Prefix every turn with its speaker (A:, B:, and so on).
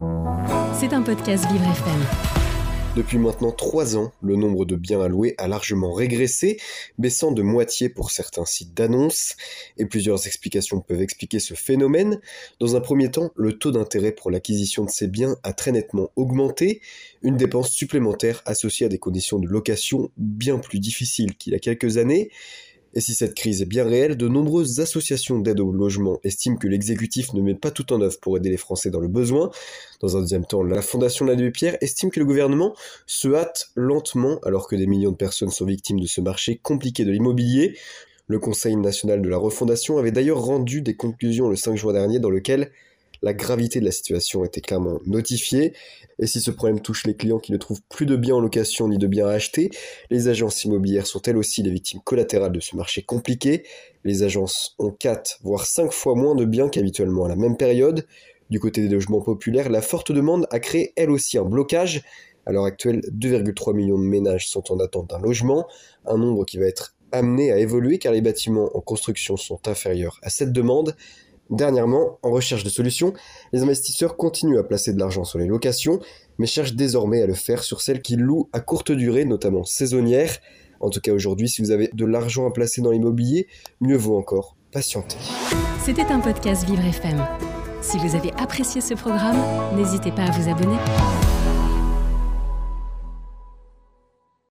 A: C'est un podcast Vivre FM.
B: Depuis maintenant trois ans, le nombre de biens alloués a largement régressé, baissant de moitié pour certains sites d'annonces, et plusieurs explications peuvent expliquer ce phénomène. Dans un premier temps, le taux d'intérêt pour l'acquisition de ces biens a très nettement augmenté, une dépense supplémentaire associée à des conditions de location bien plus difficiles qu'il y a quelques années, et si cette crise est bien réelle, de nombreuses associations d'aide au logement estiment que l'exécutif ne met pas tout en œuvre pour aider les Français dans le besoin. Dans un deuxième temps, la Fondation de la Pierre estime que le gouvernement se hâte lentement alors que des millions de personnes sont victimes de ce marché compliqué de l'immobilier. Le Conseil national de la refondation avait d'ailleurs rendu des conclusions le 5 juin dernier dans lequel la gravité de la situation était clairement notifiée, et si ce problème touche les clients qui ne trouvent plus de biens en location ni de biens à acheter, les agences immobilières sont elles aussi les victimes collatérales de ce marché compliqué. Les agences ont 4 voire 5 fois moins de biens qu'habituellement à la même période. Du côté des logements populaires, la forte demande a créé elle aussi un blocage. À l'heure actuelle, 2,3 millions de ménages sont en attente d'un logement, un nombre qui va être amené à évoluer car les bâtiments en construction sont inférieurs à cette demande. Dernièrement, en recherche de solutions, les investisseurs continuent à placer de l'argent sur les locations, mais cherchent désormais à le faire sur celles qu'ils louent à courte durée, notamment saisonnières. En tout cas aujourd'hui, si vous avez de l'argent à placer dans l'immobilier, mieux vaut encore patienter.
A: C'était un podcast Vivre FM. Si vous avez apprécié ce programme, n'hésitez pas à vous abonner.